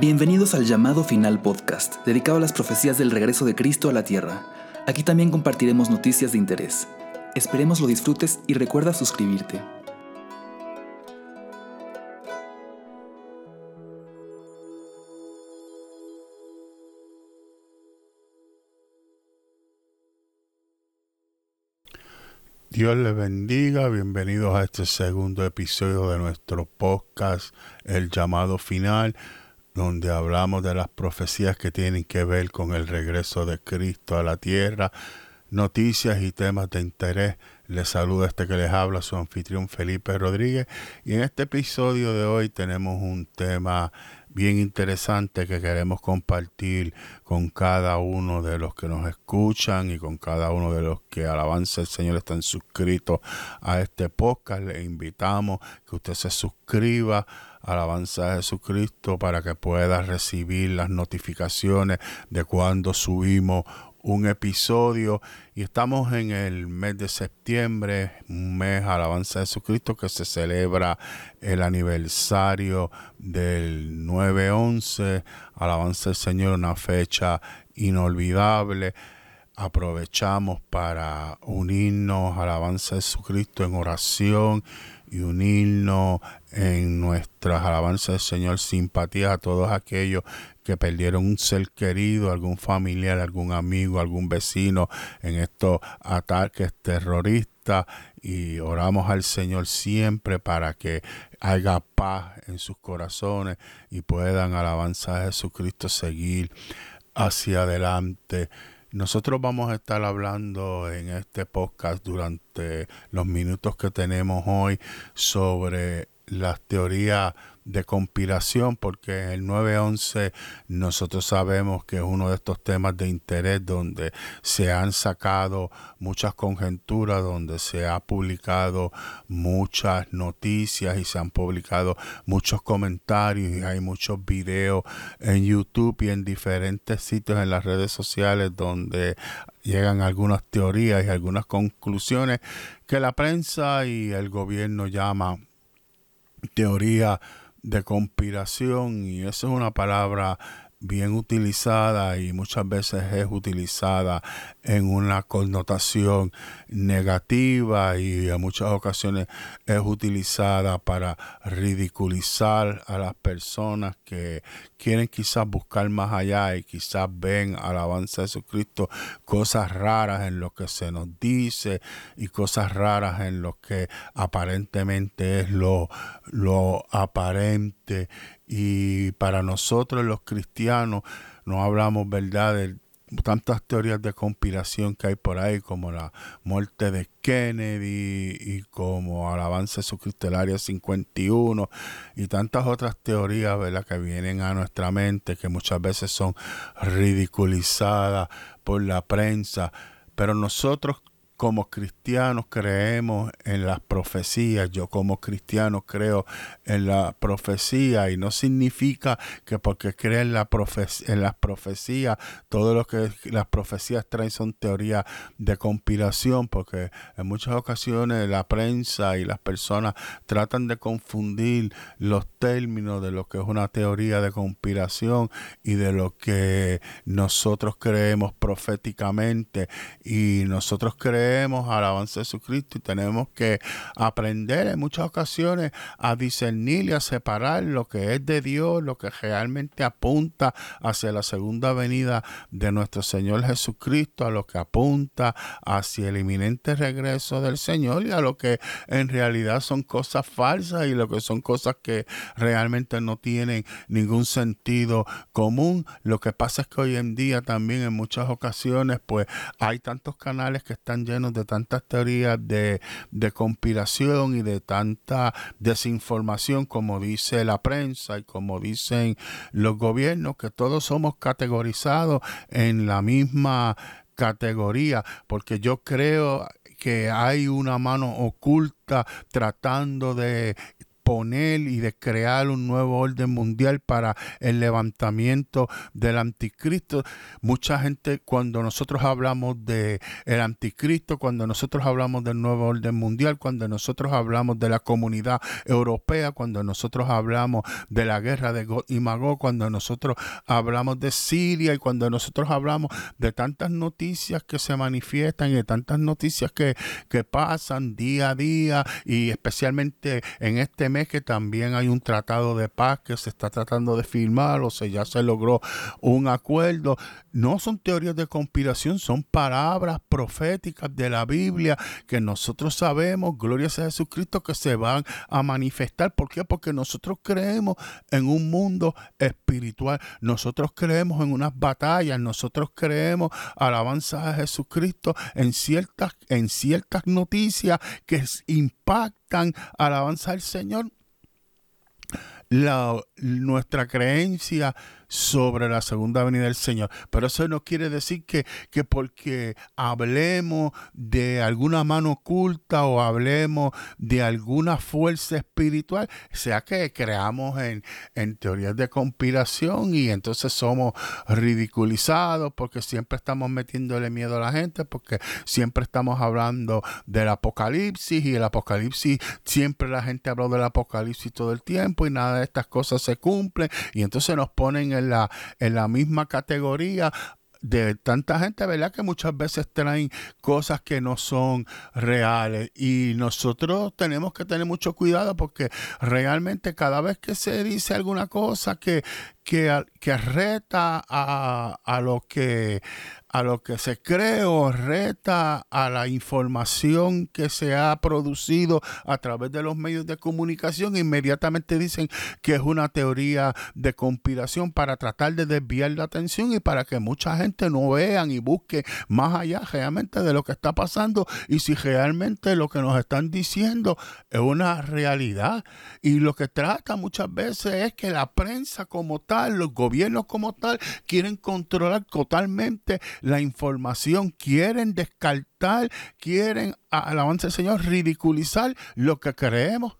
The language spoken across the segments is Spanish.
Bienvenidos al llamado final podcast, dedicado a las profecías del regreso de Cristo a la tierra. Aquí también compartiremos noticias de interés. Esperemos lo disfrutes y recuerda suscribirte. Dios les bendiga, bienvenidos a este segundo episodio de nuestro podcast, El llamado final donde hablamos de las profecías que tienen que ver con el regreso de Cristo a la tierra, noticias y temas de interés. Les saluda este que les habla su anfitrión Felipe Rodríguez y en este episodio de hoy tenemos un tema bien interesante que queremos compartir con cada uno de los que nos escuchan y con cada uno de los que alabanza el Señor están suscritos a este podcast. Le invitamos que usted se suscriba alabanza a Jesucristo para que pueda recibir las notificaciones de cuando subimos un episodio y estamos en el mes de septiembre, un mes alabanza a Jesucristo que se celebra el aniversario del 9-11, alabanza al Señor, una fecha inolvidable. Aprovechamos para unirnos, alabanza a Jesucristo en oración y unirnos en nuestras alabanzas del Señor, simpatía a todos aquellos que perdieron un ser querido, algún familiar, algún amigo, algún vecino en estos ataques terroristas y oramos al Señor siempre para que haya paz en sus corazones y puedan alabanzar a Jesucristo seguir hacia adelante. Nosotros vamos a estar hablando en este podcast durante los minutos que tenemos hoy sobre las teorías de conspiración, porque en el 911 nosotros sabemos que es uno de estos temas de interés donde se han sacado muchas conjeturas, donde se ha publicado muchas noticias y se han publicado muchos comentarios y hay muchos videos en YouTube y en diferentes sitios en las redes sociales donde llegan algunas teorías y algunas conclusiones que la prensa y el gobierno llama teoría de conspiración y esa es una palabra bien utilizada y muchas veces es utilizada en una connotación negativa y en muchas ocasiones es utilizada para ridiculizar a las personas que quieren quizás buscar más allá y quizás ven alabanza de Jesucristo cosas raras en lo que se nos dice y cosas raras en lo que aparentemente es lo, lo aparente y para nosotros los cristianos no hablamos verdad de tantas teorías de conspiración que hay por ahí como la muerte de Kennedy y como alabanza Jesucristo el área 51 y tantas otras teorías ¿verdad? que vienen a nuestra mente que muchas veces son ridiculizadas por la prensa pero nosotros como cristianos creemos en las profecías, yo como cristiano creo en la profecía y no significa que porque creo en, la en las profecías, todo lo que las profecías traen son teorías de conspiración, porque en muchas ocasiones la prensa y las personas tratan de confundir los términos de lo que es una teoría de conspiración y de lo que nosotros creemos proféticamente y nosotros creemos creemos alabanza de Jesucristo y tenemos que aprender en muchas ocasiones a discernir y a separar lo que es de Dios, lo que realmente apunta hacia la segunda venida de nuestro Señor Jesucristo, a lo que apunta hacia el inminente regreso del Señor y a lo que en realidad son cosas falsas y lo que son cosas que realmente no tienen ningún sentido común. Lo que pasa es que hoy en día también en muchas ocasiones pues hay tantos canales que están llenos de tantas teorías de, de conspiración y de tanta desinformación como dice la prensa y como dicen los gobiernos, que todos somos categorizados en la misma categoría, porque yo creo que hay una mano oculta tratando de poner y de crear un nuevo orden mundial para el levantamiento del anticristo. Mucha gente cuando nosotros hablamos de el anticristo, cuando nosotros hablamos del nuevo orden mundial, cuando nosotros hablamos de la comunidad europea, cuando nosotros hablamos de la guerra de God y Magog, cuando nosotros hablamos de Siria y cuando nosotros hablamos de tantas noticias que se manifiestan y de tantas noticias que, que pasan día a día y especialmente en este que también hay un tratado de paz que se está tratando de firmar o sea, ya se logró un acuerdo. No son teorías de conspiración, son palabras proféticas de la Biblia que nosotros sabemos, gloria a Jesucristo, que se van a manifestar. ¿Por qué? Porque nosotros creemos en un mundo espiritual, nosotros creemos en unas batallas, nosotros creemos, alabanza a Jesucristo, en ciertas, en ciertas noticias que impactan, alabanza al Señor. Nuestra creencia sobre la segunda venida del Señor. Pero eso no quiere decir que, que porque hablemos de alguna mano oculta o hablemos de alguna fuerza espiritual, sea que creamos en, en teorías de conspiración y entonces somos ridiculizados porque siempre estamos metiéndole miedo a la gente, porque siempre estamos hablando del apocalipsis y el apocalipsis, siempre la gente habla del apocalipsis todo el tiempo y nada de estas cosas se cumplen y entonces nos ponen en la, misma categoría de tanta gente, ¿verdad? Que muchas veces traen cosas que no son reales y nosotros tenemos que tener mucho cuidado porque realmente cada vez que se dice alguna cosa que, que, que reta a, a, lo que a lo que se cree o reta a la información que se ha producido a través de los medios de comunicación, inmediatamente dicen que es una teoría de conspiración para tratar de desviar la atención y para que mucha gente no vean y busque más allá realmente de lo que está pasando y si realmente lo que nos están diciendo es una realidad. Y lo que trata muchas veces es que la prensa como tal, los gobiernos como tal, quieren controlar totalmente la información, quieren descartar, quieren, alabanza del Señor, ridiculizar lo que creemos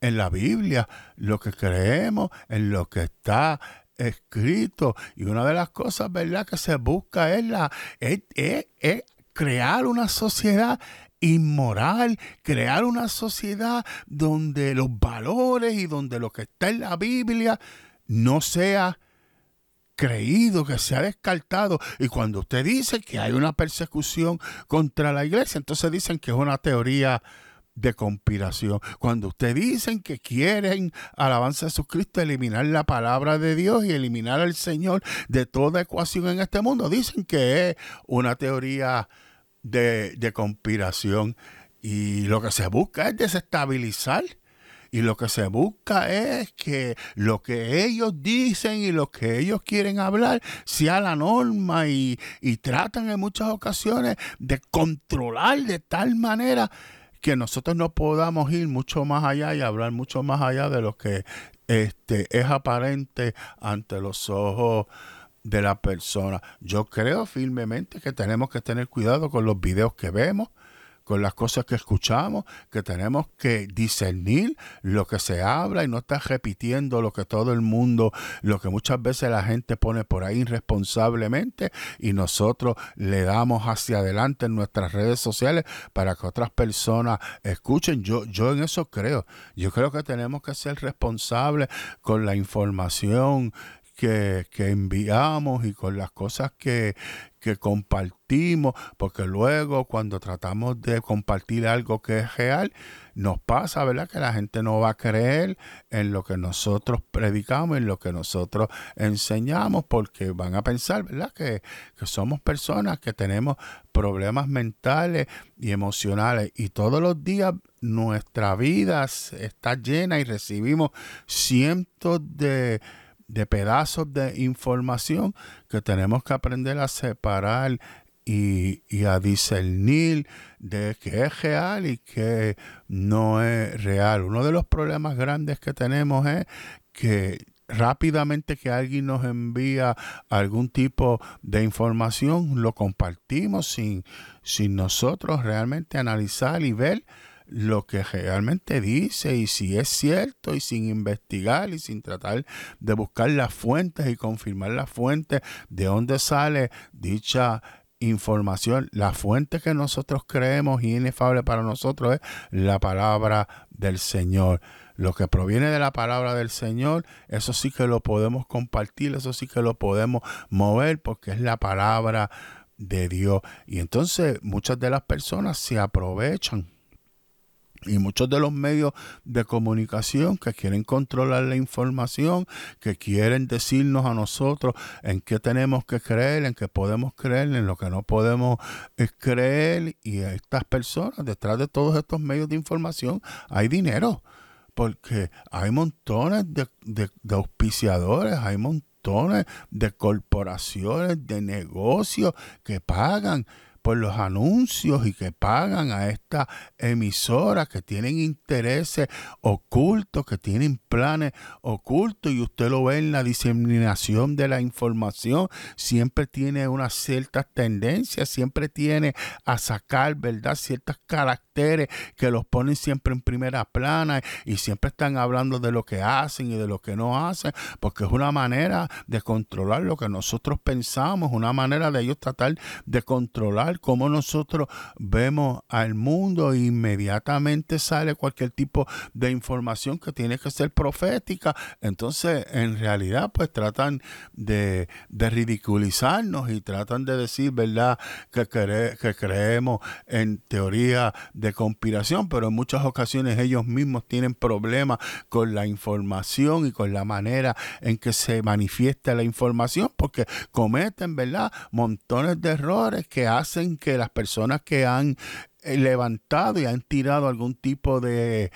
en la Biblia, lo que creemos en lo que está escrito. Y una de las cosas, ¿verdad?, que se busca es, la, es, es crear una sociedad inmoral, crear una sociedad donde los valores y donde lo que está en la Biblia no sea creído, que se ha descartado. Y cuando usted dice que hay una persecución contra la iglesia, entonces dicen que es una teoría de conspiración. Cuando usted dicen que quieren, alabanza a Jesucristo, eliminar la palabra de Dios y eliminar al Señor de toda ecuación en este mundo, dicen que es una teoría de, de conspiración. Y lo que se busca es desestabilizar y lo que se busca es que lo que ellos dicen y lo que ellos quieren hablar sea la norma y, tratan en muchas ocasiones de controlar de tal manera que nosotros no podamos ir mucho más allá y hablar mucho más allá de lo que este, es aparente ante los ojos de la persona. Yo creo firmemente que tenemos que tener cuidado con los videos que vemos, con las cosas que escuchamos, que tenemos que discernir lo que se habla y no estar repitiendo lo que todo el mundo, lo que muchas veces la gente pone por ahí irresponsablemente y nosotros le damos hacia adelante en nuestras redes sociales para que otras personas escuchen. Yo, yo en eso creo. Yo creo que tenemos que ser responsables con la información que, que, enviamos y con las cosas que, que compartimos, porque luego cuando tratamos de compartir algo que es real, nos pasa, ¿verdad? Que la gente no va a creer en lo que nosotros predicamos, en lo que nosotros enseñamos, porque van a pensar, ¿verdad? Que, que somos personas que tenemos problemas mentales y emocionales y todos los días nuestra vida está llena y recibimos cientos de de pedazos de información que tenemos que aprender a separar y, a discernir de qué es real y qué no es real. Uno de los problemas grandes que tenemos es que rápidamente que alguien nos envía algún tipo de información, lo compartimos sin, sin nosotros realmente analizar y ver lo que realmente dice y si es cierto y sin investigar y sin tratar de buscar las fuentes y confirmar las fuentes de dónde sale dicha información. La fuente que nosotros creemos y inefable para nosotros es la palabra del Señor. Lo que proviene de la palabra del Señor, eso sí que lo podemos compartir, eso sí que lo podemos mover porque es la palabra de Dios. Y entonces muchas de las personas se aprovechan y muchos de los medios de comunicación que quieren controlar la información, que quieren decirnos a nosotros en qué tenemos que creer, en qué podemos creer, en lo que no podemos eh, creer. Y estas personas, detrás de todos estos medios de información, hay dinero. Porque hay montones de, de auspiciadores, hay montones de corporaciones, de negocios que pagan por los anuncios y que pagan a esta emisora que tienen intereses ocultos, que tienen planes ocultos y usted lo ve en la diseminación de la información, siempre tiene unas ciertas tendencias, siempre tiene a sacar, ¿verdad? Ciertas caracteres que los ponen siempre en primera plana y siempre están hablando de lo que hacen y de lo que no hacen, porque es una manera de controlar lo que nosotros pensamos, una manera de ellos tratar de controlar cómo nosotros vemos al mundo, inmediatamente sale cualquier tipo de información que tiene que ser profética. Entonces, en realidad, pues tratan de, ridiculizarnos y tratan de decir, ¿verdad?, que, que creemos en teoría de conspiración, pero en muchas ocasiones ellos mismos tienen problemas con la información y con la manera en que se manifiesta la información, porque cometen, ¿verdad?, montones de errores que hacen que las personas que han levantado y han tirado algún tipo de,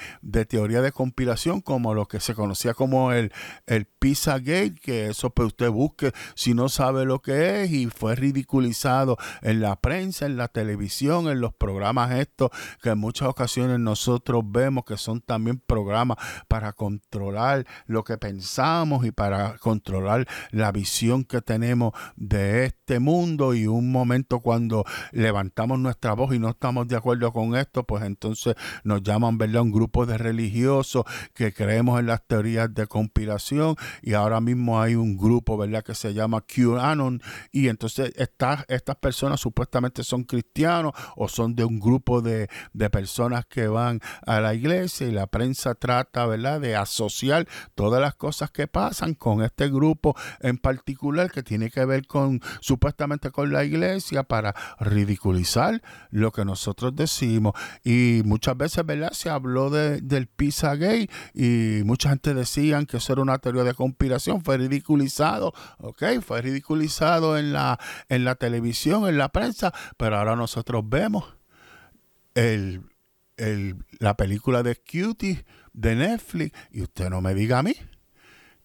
teoría de compilación como lo que se conocía como el, el Gate, que eso pues usted busque si no sabe lo que es y fue ridiculizado en la prensa, en la televisión, en los programas estos que en muchas ocasiones nosotros vemos que son también programas para controlar lo que pensamos y para controlar la visión que tenemos de este mundo y un momento cuando levantamos nuestra voz y no estamos de de acuerdo con esto, pues entonces nos llaman, ¿verdad? Un grupo de religiosos que creemos en las teorías de conspiración y ahora mismo hay un grupo, ¿verdad? Que se llama QAnon y entonces estas, estas personas supuestamente son cristianos o son de un grupo de, de personas que van a la iglesia y la prensa trata, ¿verdad? De asociar todas las cosas que pasan con este grupo en particular que tiene que ver con supuestamente con la iglesia para ridiculizar lo que nosotros decimos. Y muchas veces, ¿verdad? Se habló de, del pizza gay y mucha gente decían que eso era una teoría de conspiración. Fue ridiculizado, ¿ok? Fue ridiculizado en la, en la televisión, en la prensa, pero ahora nosotros vemos el, el, la película de Cutie de Netflix y usted no me diga a mí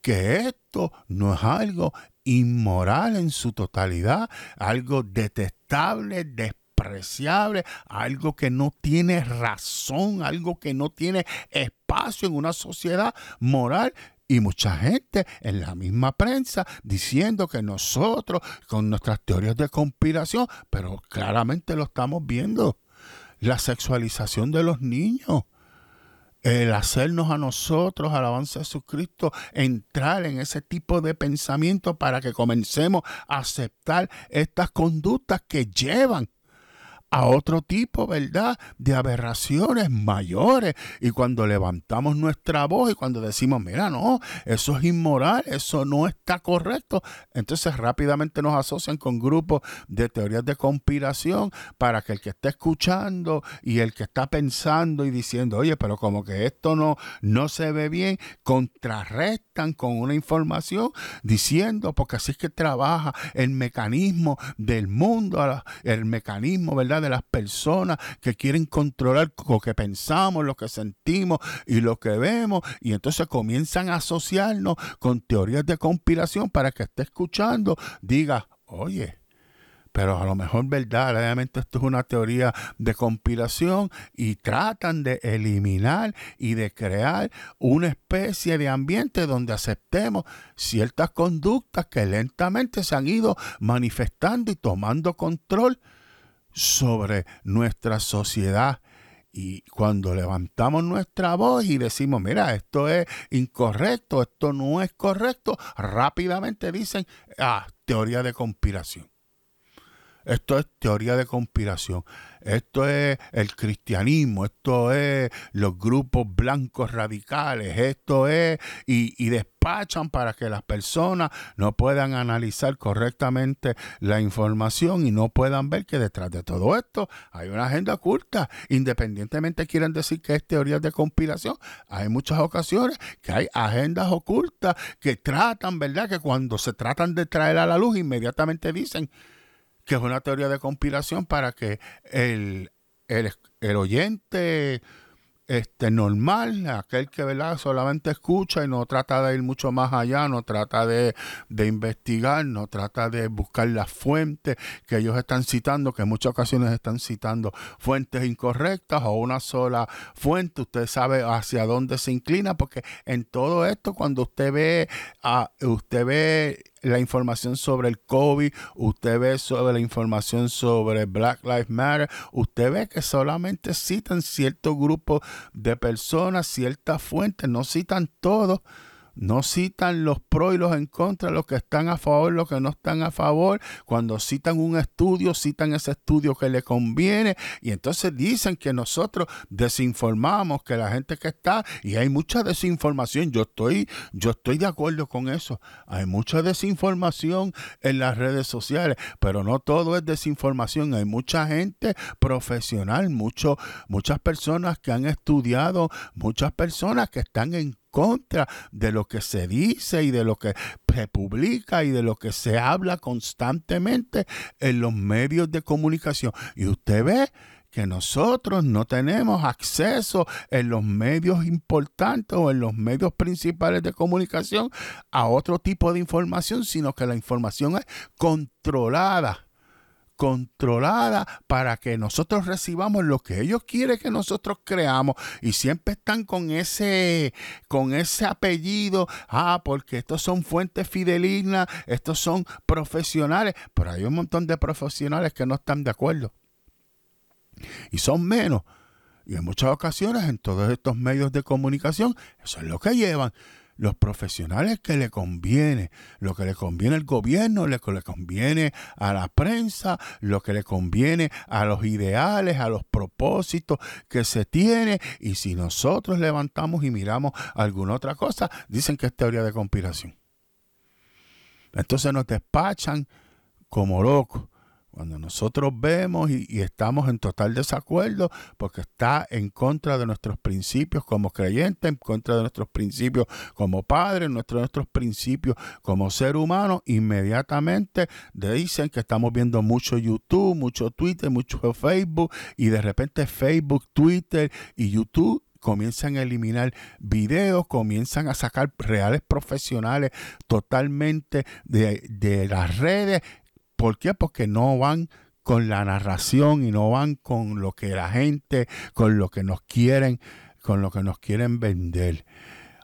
que esto no es algo inmoral en su totalidad, algo detestable, algo que no tiene razón, algo que no tiene espacio en una sociedad moral. Y mucha gente en la misma prensa diciendo que nosotros con nuestras teorías de conspiración, pero claramente lo estamos viendo, la sexualización de los niños, el hacernos a nosotros, alabanza de Jesucristo, entrar en ese tipo de pensamiento para que comencemos a aceptar estas conductas que llevan a otro tipo, ¿verdad? De aberraciones mayores. Y cuando levantamos nuestra voz y cuando decimos, mira, no, eso es inmoral, eso no está correcto, entonces rápidamente nos asocian con grupos de teorías de conspiración para que el que está escuchando y el que está pensando y diciendo, oye, pero como que esto no, no se ve bien, contrarrestan con una información diciendo, porque así es que trabaja el mecanismo del mundo, el mecanismo, ¿verdad? De las personas que quieren controlar lo que pensamos, lo que sentimos y lo que vemos. Y entonces comienzan a asociarnos con teorías de conspiración para que esté escuchando, diga, oye, pero a lo mejor verdaderamente esto es una teoría de conspiración y tratan de eliminar y de crear una especie de ambiente donde aceptemos ciertas conductas que lentamente se han ido manifestando y tomando control sobre nuestra sociedad. Y cuando levantamos nuestra voz y decimos, mira, esto es incorrecto, esto no es correcto, rápidamente dicen, ah, teoría de conspiración. Esto es teoría de conspiración. Esto es el cristianismo. Esto es los grupos blancos radicales. Esto es. Y, despachan para que las personas no puedan analizar correctamente la información y no puedan ver que detrás de todo esto hay una agenda oculta. Independientemente quieren decir que es teoría de conspiración, hay muchas ocasiones que hay agendas ocultas que tratan, ¿verdad? Que cuando se tratan de traer a la luz, inmediatamente dicen que es una teoría de conspiración para que el, el, oyente este, normal, aquel que solamente escucha y no trata de ir mucho más allá, no trata de, de investigar, no trata de buscar las fuentes que ellos están citando, que en muchas ocasiones están citando fuentes incorrectas o una sola fuente, usted sabe hacia dónde se inclina, porque en todo esto, cuando usted ve, a, usted ve la información sobre el COVID, usted ve sobre la información sobre Black Lives Matter, usted ve que solamente citan cierto grupo de personas, ciertas fuentes, no citan todo. No citan los pros y los en contra, los que están a favor, los que no están a favor. Cuando citan un estudio, citan ese estudio que le conviene. Y entonces dicen que nosotros desinformamos, que la gente que está, y hay mucha desinformación. Yo estoy, yo estoy de acuerdo con eso. Hay mucha desinformación en las redes sociales, pero no todo es desinformación. Hay mucha gente profesional, muchas personas que han estudiado, muchas personas que están en contra de lo que se dice y de lo que se publica y de lo que se habla constantemente en los medios de comunicación. Y usted ve que nosotros no tenemos acceso en los medios importantes o en los medios principales de comunicación a otro tipo de información, sino que la información es controlada controlada para que nosotros recibamos lo que ellos quieren que nosotros creamos y siempre están con ese con ese apellido, ah, porque estos son fuentes fidelignas, estos son profesionales, pero hay un montón de profesionales que no están de acuerdo. Y son menos. Y en muchas ocasiones en todos estos medios de comunicación, eso es lo que llevan los profesionales que le conviene, lo que le conviene al gobierno, lo que le conviene a la prensa, lo que le conviene a los ideales, a los propósitos que se tiene. Y si nosotros levantamos y miramos alguna otra cosa, dicen que es teoría de conspiración. Entonces nos despachan como locos. Cuando nosotros vemos y, estamos en total desacuerdo porque está en contra de nuestros principios como creyentes, en contra de nuestros principios como padres, nuestros, nuestros principios como ser humano, inmediatamente dicen que estamos viendo mucho YouTube, mucho Twitter, mucho Facebook y de repente Facebook, Twitter y YouTube comienzan a eliminar videos, comienzan a sacar reales profesionales totalmente de, de, las redes ¿Por qué? Porque no van con la narración y no van con lo que la gente, con lo que nos quieren, con lo que nos quieren vender.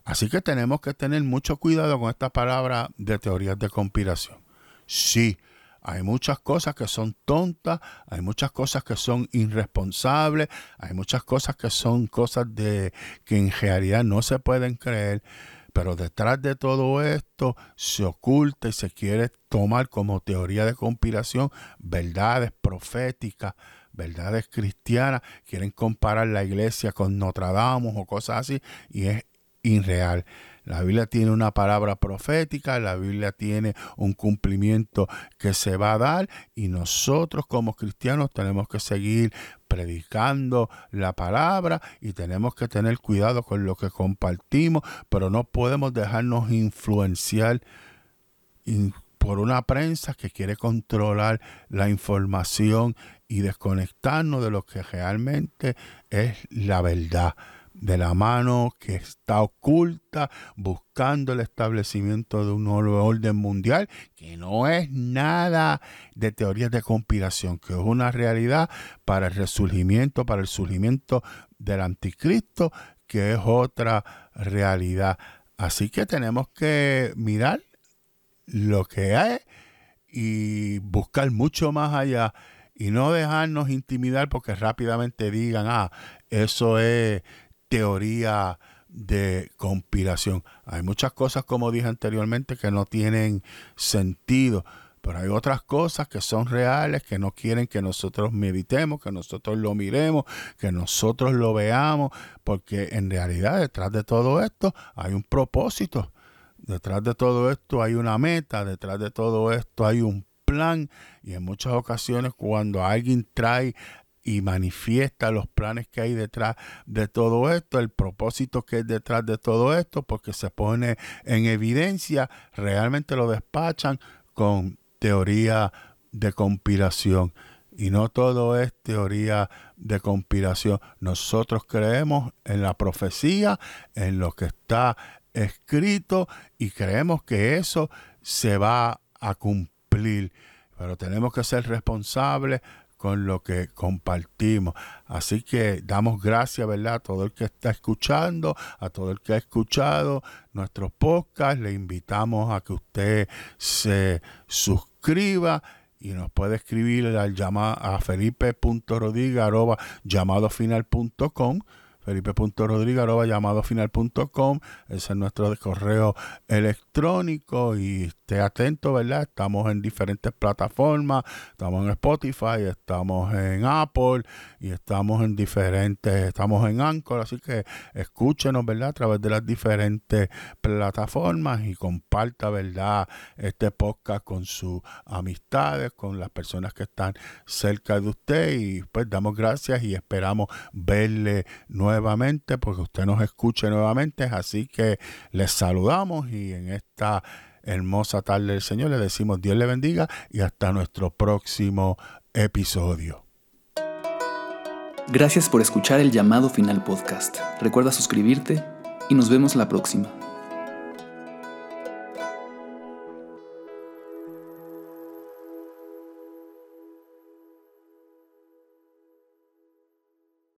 Así que tenemos que tener mucho cuidado con esta palabra de teorías de conspiración. Sí, hay muchas cosas que son tontas, hay muchas cosas que son irresponsables, hay muchas cosas que son cosas de que en realidad no se pueden creer, pero detrás de todo esto se oculta y se quiere tomar como teoría de conspiración verdades proféticas, verdades cristianas. Quieren comparar la iglesia con Notre Dame o cosas así y es irreal. La Biblia tiene una palabra profética, la Biblia tiene un cumplimiento que se va a dar y nosotros como cristianos tenemos que seguir predicando la palabra y tenemos que tener cuidado con lo que compartimos, pero no podemos dejarnos influenciar por una prensa que quiere controlar la información y desconectarnos de lo que realmente es la verdad de la mano que está oculta buscando el establecimiento de un nuevo orden mundial que no es nada de teorías de conspiración, que es una realidad para el resurgimiento, para el surgimiento del anticristo, que es otra realidad. Así que tenemos que mirar lo que hay y buscar mucho más allá y no dejarnos intimidar porque rápidamente digan, ah, eso es teoría de conspiración. Hay muchas cosas, como dije anteriormente, que no tienen sentido, pero hay otras cosas que son reales, que no quieren que nosotros meditemos, que nosotros lo miremos, que nosotros lo veamos, porque en realidad detrás de todo esto hay un propósito. Detrás de todo esto hay una meta, detrás de todo esto hay un plan y en muchas ocasiones cuando alguien trae y manifiesta los planes que hay detrás de todo esto, el propósito que hay detrás de todo esto, porque se pone en evidencia, realmente lo despachan con teoría de conspiración. Y no todo es teoría de conspiración. Nosotros creemos en la profecía, en lo que está escrito y creemos que eso se va a cumplir. Pero tenemos que ser responsables con lo que compartimos. Así que damos gracias, ¿verdad? A todo el que está escuchando, a todo el que ha escuchado nuestro podcast. Le invitamos a que usted se suscriba y nos puede escribir al llamado a felipe.rodiga.llamadofinal.com felipe.rodrigo.llamadofinal.com ese es nuestro correo electrónico y esté atento, ¿verdad? Estamos en diferentes plataformas, estamos en Spotify, estamos en Apple y estamos en diferentes, estamos en Anchor, así que escúchenos, ¿verdad? A través de las diferentes plataformas y comparta, ¿verdad? Este podcast con sus amistades, con las personas que están cerca de usted y pues damos gracias y esperamos verle nuevamente porque usted nos escuche nuevamente. Así que les saludamos y en esta hermosa tarde del Señor le decimos Dios le bendiga y hasta nuestro próximo episodio. Gracias por escuchar el llamado final podcast. Recuerda suscribirte y nos vemos la próxima.